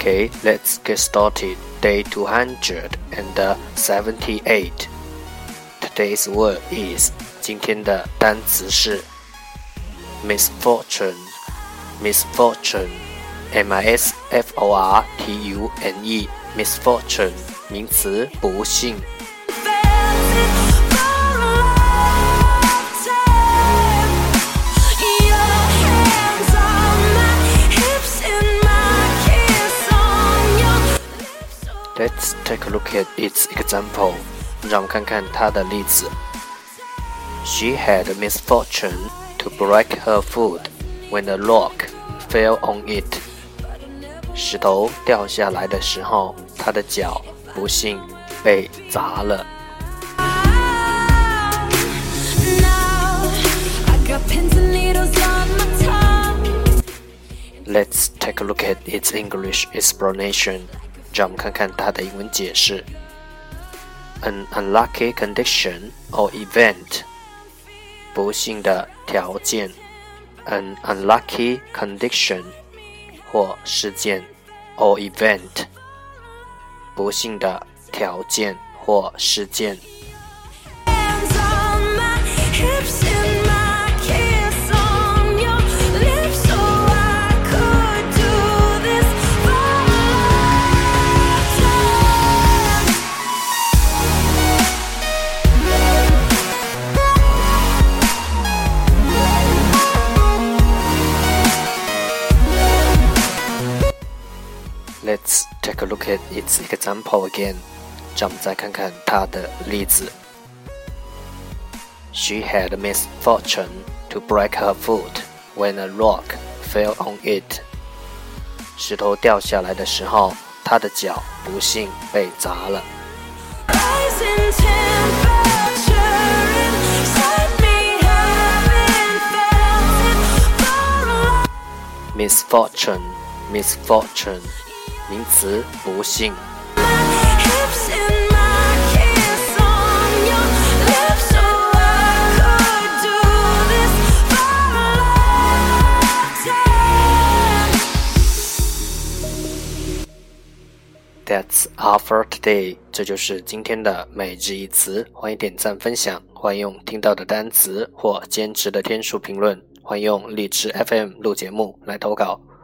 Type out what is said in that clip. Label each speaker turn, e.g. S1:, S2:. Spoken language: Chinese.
S1: Okay, let's get started. Day 278. Today's word is 今天的单词是 misfortune. Misfortune. M I S F O R T U N E. Misfortune. 名词，不幸。 Let's take a look at its example. 让我们看看它的例子。She had the misfortune to break her foot when a rock fell on it. 石头掉下来的时候，她的脚不幸被砸了。
S2: Now I got pins and needles on my tongue.
S1: Let's take a look at its English explanation. 让我们看看它的英文解释。An unlucky condition or event. 不幸的条件。An unlucky condition 或事件 or event. 不幸的条件或事件。Let's take a look at its example again. 让我们再看看它的例子。She had the misfortune to break her foot when a rock fell on it. 石头掉下来的时候，她的脚不幸被砸了。
S2: Rising temperature inside me, haven't felt it for a
S1: Misfortune, misfortune， 名词，不幸。That's all for today。这就是今天的每日一词。欢迎点赞分享，欢迎用听到的单词或坚持的天数评论，欢迎用荔枝 FM 录节目来投稿。